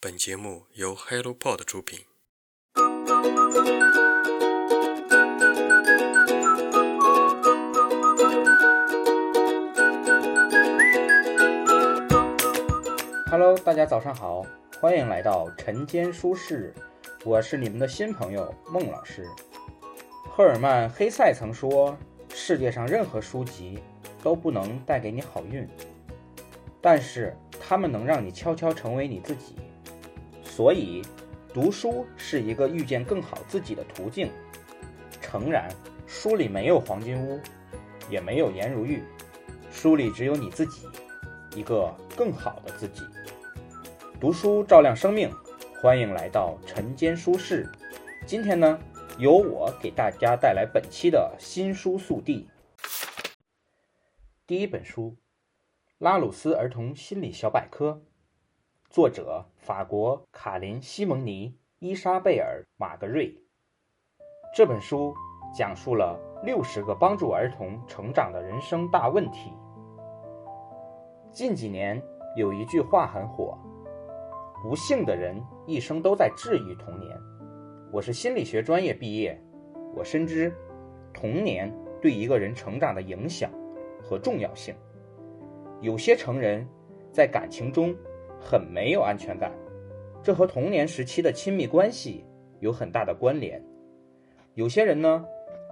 本节目由 HelloPod 出品。Hello，大家早上好，欢迎来到晨间书室，我是你们的新朋友孟老师。赫尔曼·黑塞曾说：“世界上任何书籍都不能带给你好运，但是它们能让你悄悄成为你自己。所以，读书是一个遇见更好自己的途径。诚然，书里没有黄金屋，也没有颜如玉，书里只有你自己，一个更好的自己。”读书照亮生命，欢迎来到晨间书室。今天呢，由我给大家带来本期的新书速递。第一本书《拉鲁斯儿童心理小百科》，作者法国卡林·西蒙尼、伊莎贝尔·马格瑞。这本书讲述了六十个帮助儿童成长的人生大问题。近几年有一句话很火。不幸的人一生都在治愈童年。我是心理学专业毕业，我深知童年对一个人成长的影响和重要性。有些成人在感情中很没有安全感，这和童年时期的亲密关系有很大的关联。有些人呢，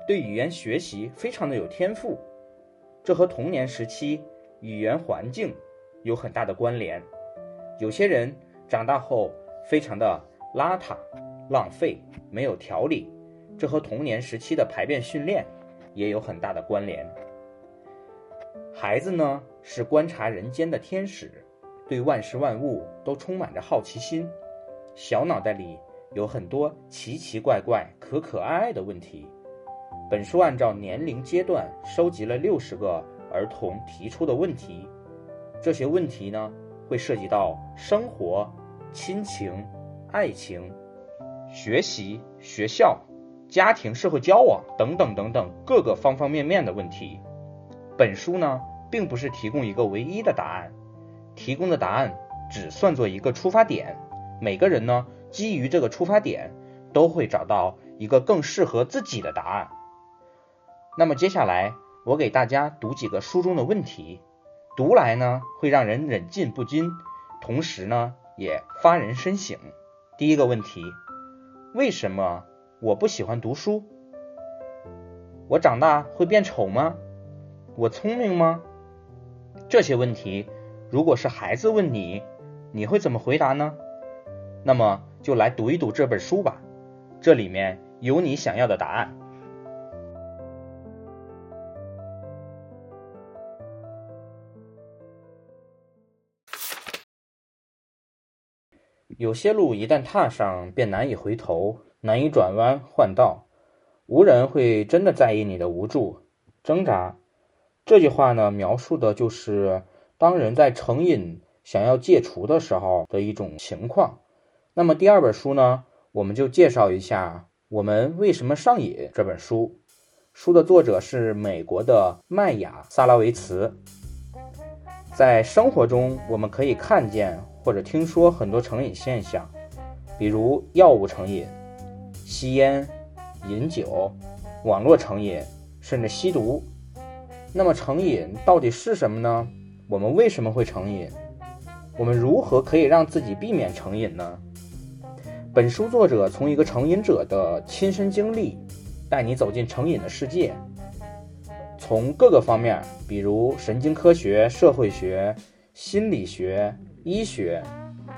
对语言学习非常的有天赋，这和童年时期语言环境有很大的关联。有些人。长大后非常的邋遢、浪费、没有条理，这和童年时期的排便训练也有很大的关联。孩子呢是观察人间的天使，对万事万物都充满着好奇心，小脑袋里有很多奇奇怪怪、可可爱爱的问题。本书按照年龄阶段收集了六十个儿童提出的问题，这些问题呢。会涉及到生活、亲情、爱情、学习、学校、家庭、社会交往等等等等各个方方面面的问题。本书呢，并不是提供一个唯一的答案，提供的答案只算作一个出发点。每个人呢，基于这个出发点，都会找到一个更适合自己的答案。那么接下来，我给大家读几个书中的问题。读来呢，会让人忍俊不禁，同时呢，也发人深省。第一个问题，为什么我不喜欢读书？我长大会变丑吗？我聪明吗？这些问题，如果是孩子问你，你会怎么回答呢？那么就来读一读这本书吧，这里面有你想要的答案。有些路一旦踏上，便难以回头，难以转弯换道。无人会真的在意你的无助、挣扎。这句话呢，描述的就是当人在成瘾想要戒除的时候的一种情况。那么第二本书呢，我们就介绍一下《我们为什么上瘾》这本书。书的作者是美国的麦雅·萨拉维茨。在生活中，我们可以看见。或者听说很多成瘾现象，比如药物成瘾、吸烟、饮酒、网络成瘾，甚至吸毒。那么成瘾到底是什么呢？我们为什么会成瘾？我们如何可以让自己避免成瘾呢？本书作者从一个成瘾者的亲身经历，带你走进成瘾的世界，从各个方面，比如神经科学、社会学、心理学。医学、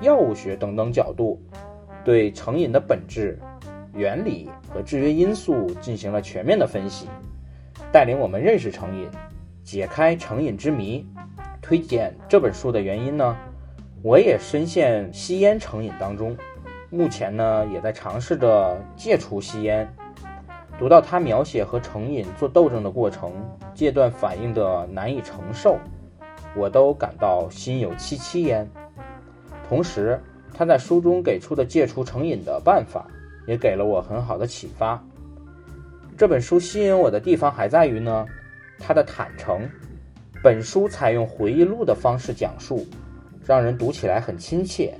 药物学等等角度，对成瘾的本质、原理和制约因素进行了全面的分析，带领我们认识成瘾，解开成瘾之谜。推荐这本书的原因呢，我也深陷吸烟成瘾当中，目前呢也在尝试着戒除吸烟。读到他描写和成瘾做斗争的过程，戒断反应的难以承受。我都感到心有戚戚焉。同时，他在书中给出的戒除成瘾的办法，也给了我很好的启发。这本书吸引我的地方还在于呢，他的坦诚。本书采用回忆录的方式讲述，让人读起来很亲切。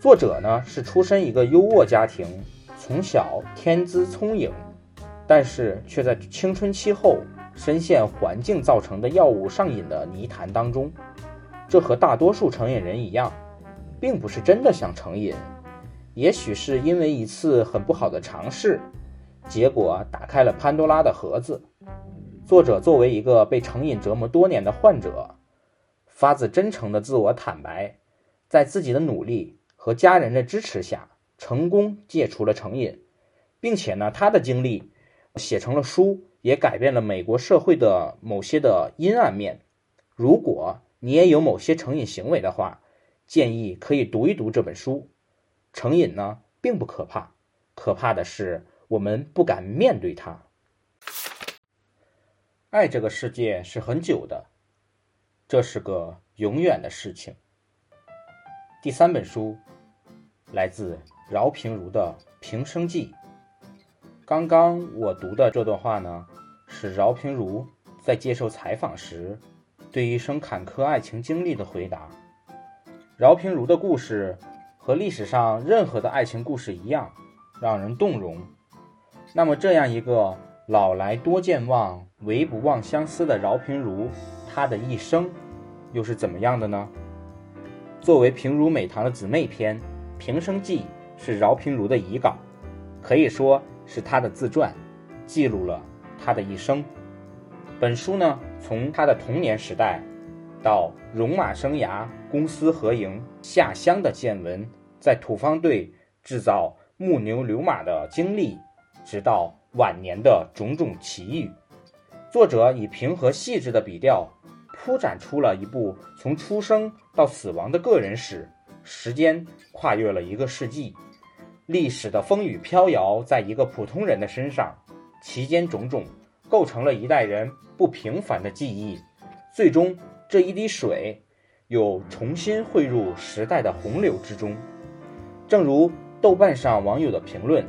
作者呢是出身一个优渥家庭，从小天资聪颖，但是却在青春期后深陷环境造成的药物上瘾的泥潭当中。这和大多数成瘾人一样，并不是真的想成瘾，也许是因为一次很不好的尝试，结果打开了潘多拉的盒子。作者作为一个被成瘾折磨多年的患者，发自真诚的自我坦白，在自己的努力和家人的支持下，成功戒除了成瘾，并且呢，他的经历写成了书，也改变了美国社会的某些的阴暗面。如果你也有某些成瘾行为的话，建议可以读一读这本书。成瘾呢，并不可怕，可怕的是我们不敢面对它。爱这个世界是很久的，这是个永远的事情。第三本书来自饶平如的《平生记》。刚刚我读的这段话呢，是饶平如在接受采访时对一生坎坷爱情经历的回答。饶平如的故事和历史上任何的爱情故事一样，让人动容。那么，这样一个。老来多健忘，唯不忘相思的饶平如，她的一生又是怎么样的呢？作为平如美堂的姊妹篇，《平生记》是饶平如的遗稿，可以说是她的自传，记录了她的一生。本书呢，从她的童年时代，到戎马生涯、公私合营、下乡的见闻，在土方队制造木牛流马的经历，直到。晚年的种种奇遇，作者以平和细致的笔调铺展出了一部从出生到死亡的个人史，时间跨越了一个世纪，历史的风雨飘摇在一个普通人的身上，其间种种构成了一代人不平凡的记忆，最终这一滴水又重新汇入时代的洪流之中，正如豆瓣上网友的评论。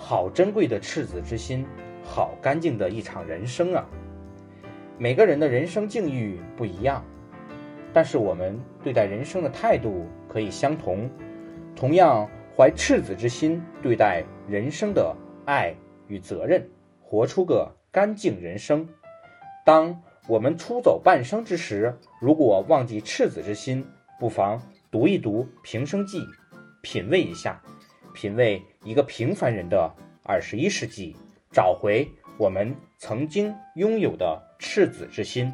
好珍贵的赤子之心，好干净的一场人生啊！每个人的人生境遇不一样，但是我们对待人生的态度可以相同。同样怀赤子之心对待人生的爱与责任，活出个干净人生。当我们出走半生之时，如果忘记赤子之心，不妨读一读《平生记》，品味一下。品味一个平凡人的二十一世纪，找回我们曾经拥有的赤子之心。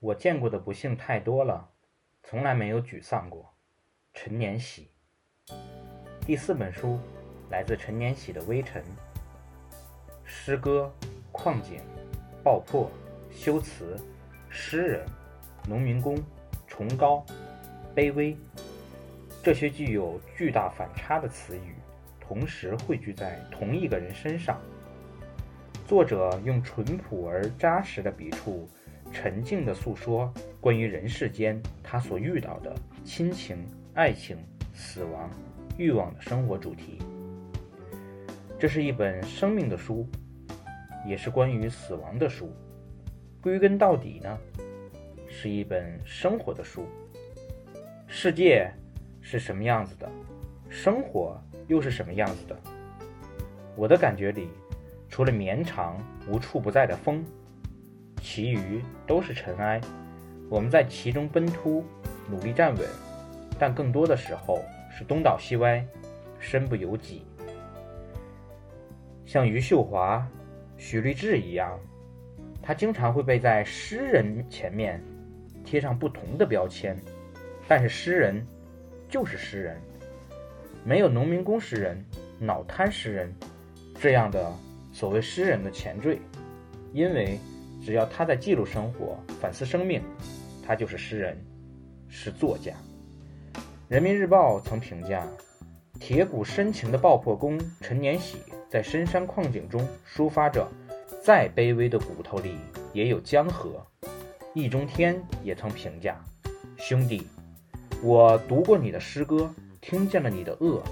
我见过的不幸太多了，从来没有沮丧过。陈年喜。第四本书来自陈年喜的《微尘》，诗歌、矿井、爆破、修辞、诗人、农民工、崇高、卑微。这些具有巨大反差的词语，同时汇聚在同一个人身上。作者用淳朴而扎实的笔触，沉静地诉说关于人世间他所遇到的亲情、爱情、死亡、欲望的生活主题。这是一本生命的书，也是关于死亡的书。归根到底呢，是一本生活的书。世界。是什么样子的？生活又是什么样子的？我的感觉里，除了绵长无处不在的风，其余都是尘埃。我们在其中奔突，努力站稳，但更多的时候是东倒西歪，身不由己。像余秀华、许立志一样，他经常会被在诗人前面贴上不同的标签，但是诗人。就是诗人，没有农民工诗人、脑瘫诗人这样的所谓诗人的前缀，因为只要他在记录生活、反思生命，他就是诗人，是作家。人民日报曾评价：铁骨深情的爆破工陈年喜，在深山矿井中抒发着，再卑微的骨头里也有江河。易中天也曾评价：兄弟。我读过你的诗歌，听见了你的恶，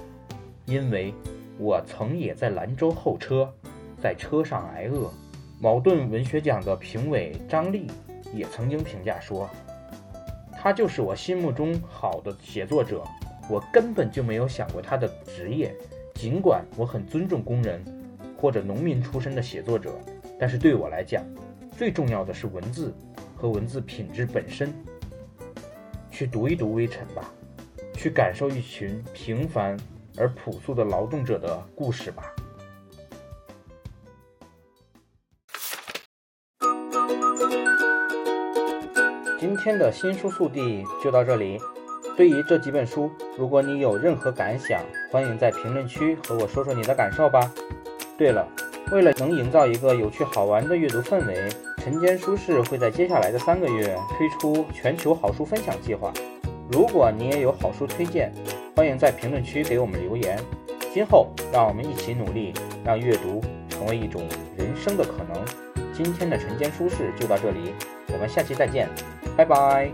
因为我曾也在兰州候车，在车上挨饿。茅盾文学奖的评委张力也曾经评价说，他就是我心目中好的写作者。我根本就没有想过他的职业，尽管我很尊重工人或者农民出身的写作者，但是对我来讲，最重要的是文字和文字品质本身。去读一读《微尘》吧，去感受一群平凡而朴素的劳动者的故事吧。今天的新书速递就到这里。对于这几本书，如果你有任何感想，欢迎在评论区和我说说你的感受吧。对了，为了能营造一个有趣好玩的阅读氛围，晨间书市会在接下来的三个月推出全球好书分享计划。如果你也有好书推荐，欢迎在评论区给我们留言。今后让我们一起努力，让阅读成为一种人生的可能。今天的晨间书市就到这里，我们下期再见，拜拜。